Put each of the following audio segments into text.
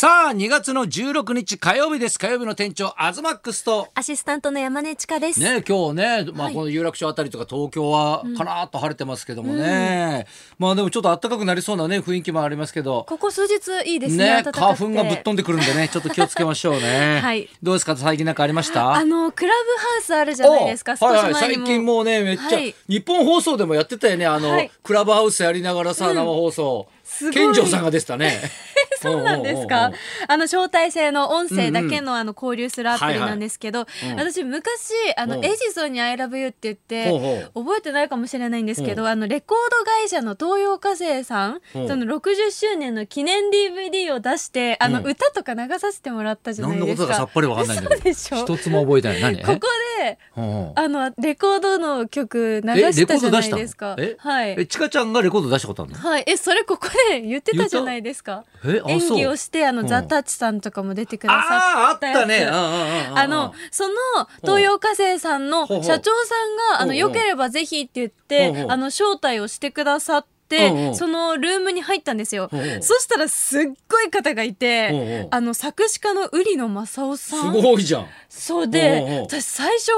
さあ2月の16日火曜日です。火曜日の店長アズマックスと。アシスタントの山根千佳です。ね今日ね、まあ、はいこの有楽町あたりとか東京はカラーっと晴れてますけどもね、まあでもちょっと暖かくなりそうなね雰囲気もありますけど。ここ数日いいですね。ね花粉がぶっ飛んでくるんでね ちょっと気をつけましょうね、はい。どうですか最近なんかありました？あのクラブハウスあるじゃないですか。はいはい、最。近もうねめっちゃ、はい。日本放送でもやってたよねあの、はい。クラブハウスやりながらさ、生放送。すごい。健丈さんがでしたね そうなんですか？う。あの招待制の音声だけのあの交流するアプリなんですけど、私昔あのうん。エジソンに I love you って言って覚えてないかもしれないんですけう。ど、あのレコード会社の東洋化成さん、う。んその60周年の記念 DVD を出してあのうん。歌とか流させてもらったじゃないですか。さっぱりわかんないんだけど一つも覚えてない。何？ここであのレコードの曲流えしたじゃないですか。えはい。え。ちかちゃんがレコード出したことあるの？はい、えそれここで言ってたじゃないですか。えあ演技をしてあの、うん。ザ・タッチさんとかも出てくださったあったね。あのその東洋化成さんの社長さんがあのよければぜひって言ってあの招待をしてくださってほうほうそのルームに入ったんですよ。そしたらすっごい方がいてうあの作詞家の瓜野正夫すさん。ごいじゃん。そうでう私最初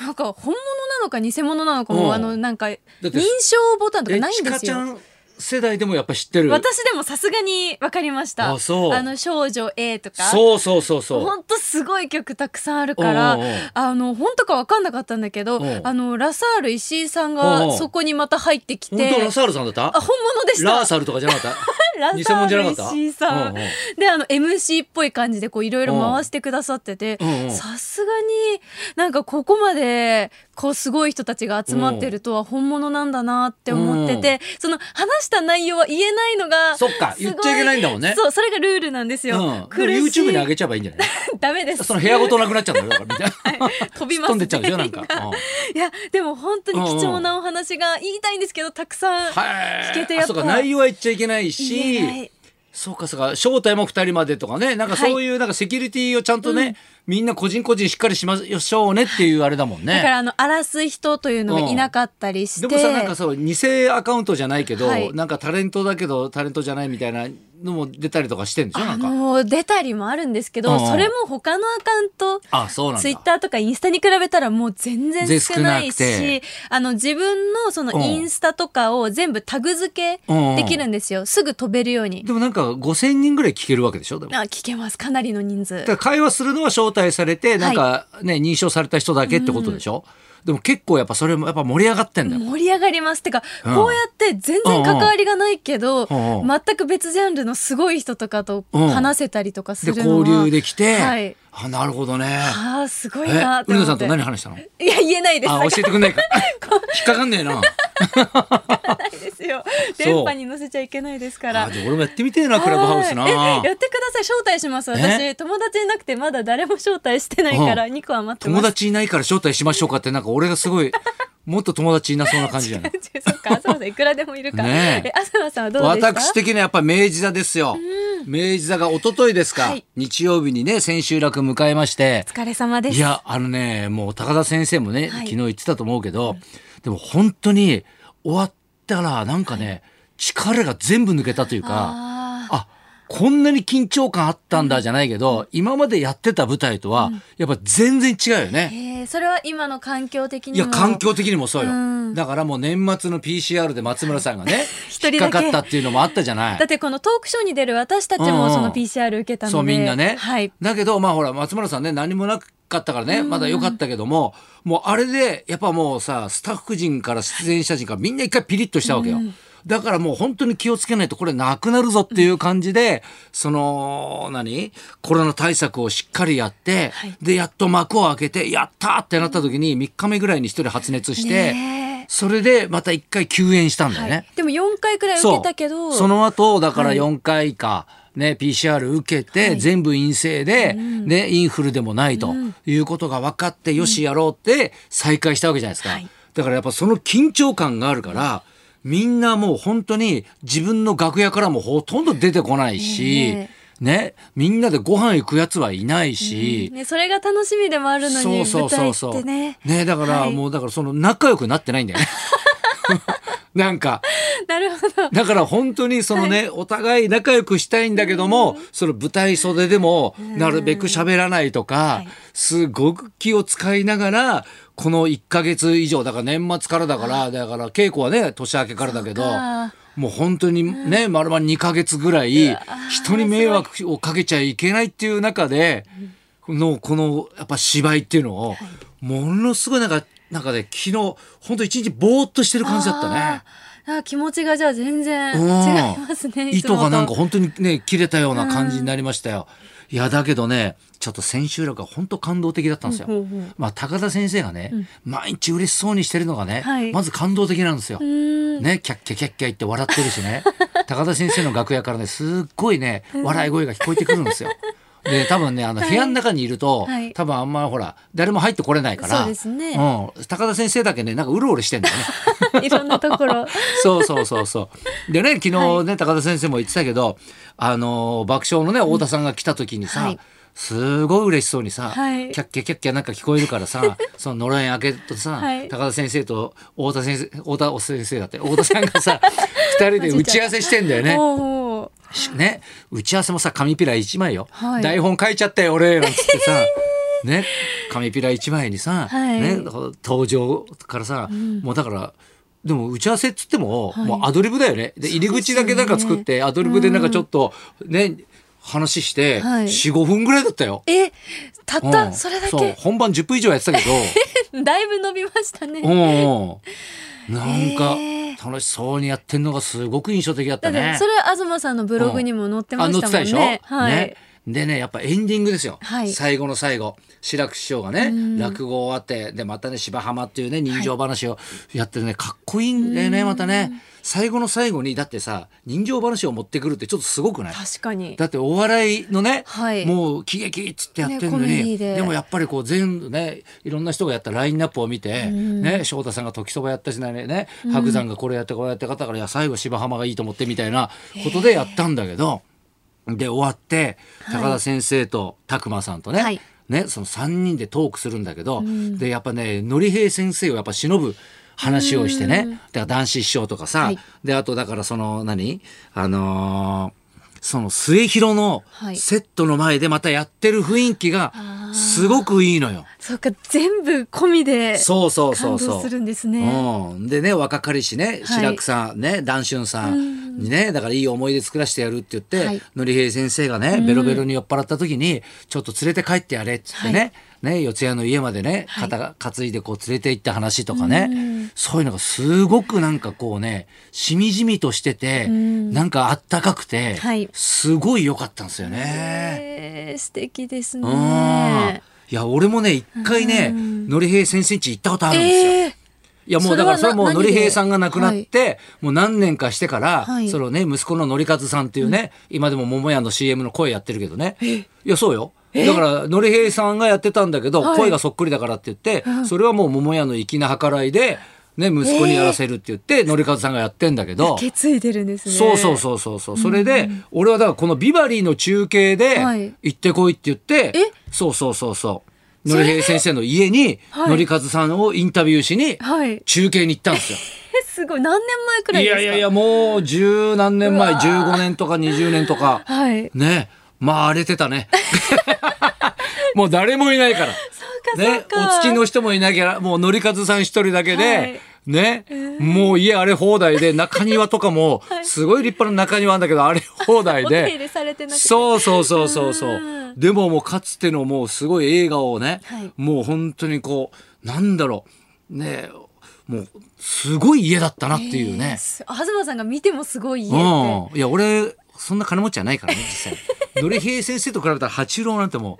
なんか本物なのか偽物なのかうん。もあのなんか認証ボタンとかないんですよ。世代でもやっぱ知ってる。私でもさすがに分かりました。あそう。の少女 A とか。そうそうそうそう。本当すごい曲たくさんあるからあの本当か分かんなかったんだけどう。んあのラサール石井さんがんそこにまた入ってきて本当ラサールさんだった？あ本物でした。ラーサルとか じゃなかった？ラサール石井さん、であの MC っぽい感じでこういろいろ回してくださっててさすがになんかここまでこうすごい人たちが集まってるとは本物なんだなって思ってて、その話した内容は言えないのがそっか言っちゃいけないんだもんね。そうそれがルールなんですよ、うん、YouTube に上げちゃえばいいんじゃない？ダメです。その部屋ごとなくなっちゃうんだよみたいな。飛びます飛んでっちゃうでしょなんか、うん。いやでも本当に貴重なお話が言いたいんですけどたくさんはい聞けてやっぱ。あそうか内容は言っちゃいけないしそうかそうか招待も2人までとかね。なんかそういうなんかセキュリティをちゃんとね、みんな個人個人しっかりしましょうねっていうあれだもんね。だからあの荒らす人というのがいなかったりして、でもさなんかそう偽アカウントじゃないけど、はい。なんかタレントだけどタレントじゃないみたいなのも出たりとかしてんでしょ？なあんか。の出たりもあるんですけど、うん。それも他のアカウントあそうなんだ。ツイッターとかインスタに比べたらもう全然全少ないしあの自分のそのうん。インスタとかを全部タグ付けできるんですよ、すぐ飛べるように。でもなんか5,000人ぐらい聞けるわけでしょ？でも。あ聞けます。かなりの人数。会話するのは招待されてなんかね、認証された人だけってことでしょ、でも結構やっぱそれもやっぱ盛り上がってんだよ、盛り上がります。てか、うん。こうやって全然関わりがないけど、うんうん全く別ジャンルのすごい人とかとうん。話せたりとかすでるのは、交流できて、はい。あなるほどね。あーすごいえなって思って。うるのさんと何話したの？いや言えないです。あ教えてくんないか。引っかかんねえなないですよ。電波に乗せちゃいけないですから。あじゃあ俺もやってみてえなクラブハウスな。やってください。招待します。え私友達いなくてまだ誰も招待してないからうん。2個は待ってます。友達いないから招待しましょうかってなんか俺がすごいもっと友達いなそうな感じじゃない？そっか東さんいくらでもいるから、ねえ。え東さんはどう私的にはやっぱ明治座ですよ、明治座が一昨日ですか、はい。日曜日にね千秋楽迎えまして。お疲れ様です。いやあのねもう高田先生もね、はい。昨日言ってたと思うけど、でも本当に終わったらなんかね、力が全部抜けたというかこんなに緊張感あったんだじゃないけど、今までやってた舞台とはやっぱ全然違うよね。えー、それは今の環境的にも。いや環境的にもそうよ、うん。だからもう年末の PCR で松村さんがね 引っかかったっていうのもあったじゃない。だってこのトークショーに出る私たちうんうん。もその PCR 受けたので、そうみんなね、はい。だけどまあほら松村さんね何もなかったからねまだ良かったけども、もうあれでやっぱもうさスタッフ陣から出演者陣からみんな一回ピリッとしたわけよ。だからもう本当に気をつけないとこれなくなるぞっていう感じで、その何？コロナ対策をしっかりやって、はい。でやっと幕を開けてやったーってなった時に3日目ぐらいに一人発熱して、それでまた一回休園したんだよね。はい、でも4回くらい受けたけどその後だからはい。4回か、ね PCR 受けて、はい。全部陰性で、ねインフルでもないということが分かって、よしやろうって再開したわけじゃないですか、はい。だからやっぱその緊張感があるからみんなもう本当に自分の楽屋からもほとんど出てこないし、ねねみんなでご飯行くやつはいないし、ね、それが楽しみでもあるのにそうそうそうそう。ね。ねだから、はい。もうだからその仲良くなってないんだよね なんか。なるほど。だから本当にそのね、お互い仲良くしたいんだけども、その舞台袖でもなるべく喋らないとか、はい。すごく気を使いながら、この1ヶ月以上、だから年末からだから、だから稽古はね、年明けからだけどもう本当にね、まるまる2ヶ月ぐらい、人に迷惑をかけちゃいけないっていう中で、の、この、やっぱ芝居っていうのを、ものすごいなんか、なんかね、昨日、本当一日ぼーっとしてる感じだったね。あ気持ちがじゃあ全然うん違いますね。糸がなんか本当にね切れたような感じになりましたよ。いやだけどねちょっと千秋楽は本当感動的だったんですよ。ほうほうまあ高田先生がね、毎日嬉しそうにしてるのがね、はいまず感動的なんですよ。ねキャッキャキャッキャ言って笑ってるしね高田先生の楽屋からねすっごいね笑い声が聞こえてくるんですよ。で多分ねあの部屋の中にいると、はい。多分あんまほら誰も入ってこれないからね。うん、高田先生だけねなんかうろうろしてんだよね。いろんなところ。そうそうそうそう。でね昨日ね、高田先生も言ってたけどあのー爆笑のね太田さんが来た時にさ、はい。すごい嬉しそうにさ、はい。キャッキャキャッキャなんか聞こえるからさ そののろえ開けとさ、はい。高田先生と太田先生太田先生だって太田さんがさ二人で打ち合わせしてんだよね。ね打ち合わせもさ紙ピラ1枚よ、はい。台本書いちゃったよ俺なんつってさ。ね紙ピラ1枚にさ、はい。ね、登場からさ、もうだからでも打ち合わせっつっても、はい。もうアドリブだよね。で入り口だけなんか作って、アドリブでなんかちょっとね、話して、はい。45分ぐらいだったよ。え、たっうた、ん。それだそう。け。本番10分以上やってたけど。だいぶ伸びましたね。うんうんなんかえ楽しそうにやってんのがすごく印象的だったね。それは東さんのブログにも載ってまあしたもん載ってたでしょ、ね。はい。ねでねやっぱエンディングですよ、はい。最後の最後。志らく師匠がね落語終わってでまたね芝浜っていうね人情話をやってるねかっこいいんだよねまたね。最後の最後にだってさ人情話を持ってくるってちょっとすごくない？確かに。だってお笑いのね、はい。もう喜劇っつってやってるのに、ィで。でもやっぱりこう全部ねいろんな人がやったラインナップを見て、ね翔太さんが時そばやったしねね白山がこれやってこれやって方からいや最後芝浜がいいと思ってみたいなことでやったんだけどで終わってはい。高田先生と拓磨さんとね、はい。ねその3人でトークするんだけど、でやっぱねのり平先生をやっぱ忍ぶ話をしてね、だから男子師匠とかさ、はい。であとだからその何？あのーその末広のはい。セットの前でまたやってる雰囲気がすごくいいのよ。そうか、全部込みでそうそうそ感うそう。動するんですね。うん、でね若かりしねはい。白くさん、ね談春さんにねだからいい思い出作らせてやるって言って、はい。のり平先生がねベロベロに酔っ払った時にちょっと連れて帰ってやれっつってね、ね四谷の家までねはい。肩が担いでこう連れて行った話とかね、そういうのがすごくなんかこうねしみじみとしてて、なんかあったかくて、はい。すごい良かったんですよね。えー素敵ですうん。ね。いや俺もね一回ねのり平先生家行ったことあるんですよ。えーいやもうだからそれはもうのり平さんが亡くなっはい。て、もう何年かしてから、はい。そのね息子ののりかずさんっていうね、今でも桃屋の CM の声やってるけどね。いやそうよ。だからのり平さんがやってたんだけど、はい。声がそっくりだからって言って、それはもう桃屋の粋な計らいで、ね、息子にやらせるって言って、のりかずさんがやってんだけど。受け継いでるんですね。そうそうそうそうそう。それで、俺はだからこのビバリーの中継ではい。行ってこいって言って、え？そうそうそうそうのり平先生の家に、はいのりかずさんをインタビューしにはい。中継に行ったんですよ。えすごい。何年前くらいいですか？やいやいやもう十何年前うわ15年とか20年とかはい。ねまあ荒れてたね もう誰もいないからそうか、ね。お付きの人もいなきゃもうのりかずさん一人だけで、はいね、もう家荒れ放題で中庭とかも すごい立派な中庭なんだけど荒れ放題 お手入でれされてなくて。そうそうそうそうそう。うん。でももうかつてのもうすごい映画をね、はい。もう本当にこうなんだろう。ねもうすごい家だったなっていうね。えーす東さんが見てもすごい家って。うん、いや俺そんな金持ちじゃないからね実際 のり平先生と比べたら八郎なんても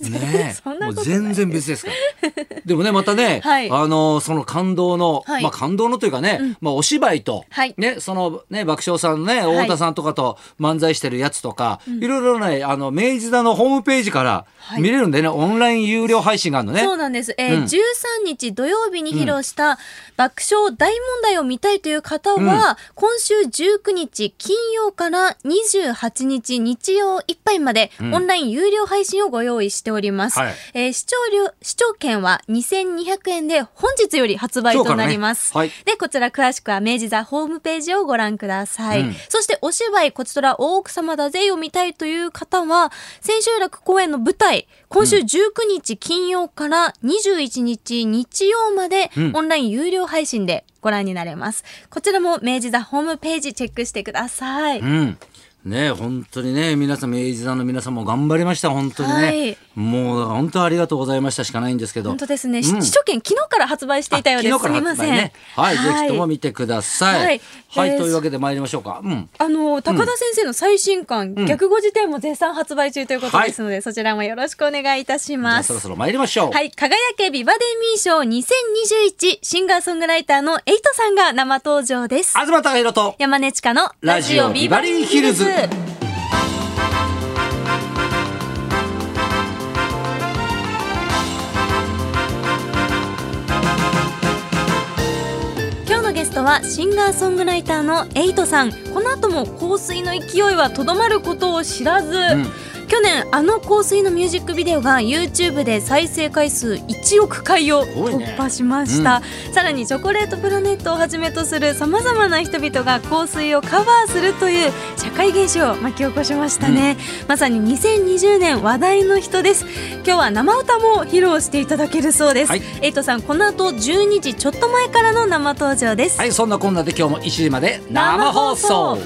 う ねもう全然別ですから。でもねまたね、はい。あのその感動の、はい。まあ感動のというかね、まあお芝居と、はい。ねそのね爆笑さんのねい。太田さんとかと漫才してるやつとか、いろいろねあの明治座のホームページからはい。見れるんでね、オンライン有料配信があるのね。そうなんです。えーうん。13日土曜日に披露した爆笑大問題を見たいという方は、今週19日金曜から28日日曜以いっぱいまで、うんオンライン有料配信をご用意しております。はいえー視聴料、視聴券は2200円で本日より発売となります。今日からねで、こちら詳しくは明治座ホームページをご覧ください。うんそしてお芝居、こちら大奥様だぜを見たいという方は、千秋楽公演の舞台、今週19日金曜から21日日曜まで、うんオンライン有料配信でご覧になれます。こちらも明治座ホームページチェックしてください。うん。ね本当にね皆さん明治座の皆さんも頑張りました本当にね、はい。もう本当ありがとうございましたしかないんですけど。本当ですね。うん。視聴券昨日から発売していたようです。あ昨日からすみません。発売ねはい、ぜひとも見てください。はい。というわけで参りましょうか。うん。あの高田先生の最新刊、ん。逆語辞典も絶賛発売中ということですので、そちらもよろしくお願いいたします。あそろ。そろ参りましょう。はい。輝けビバデミー賞2021シンガーソングライターのエイトさんが生登場です。東貴博と山根千佳のラジオビバリーヒルズ今日のゲストはシンガーソングライターのエイトさん。この後も香水の勢いはとどまることを知らず、ん。去年あの香水のミュージックビデオが YouTube で再生回数1億回を突破しました、さらにチョコレートプラネットをはじめとするさまざまな人々が香水をカバーするという社会現象を巻き起こしましたね、まさに2020年話題の人です。今日は生歌も披露していただけるそうです、はい。エイトさんこの後12時ちょっと前からの生登場です、はいそんなこんなで今日も1時まで生放送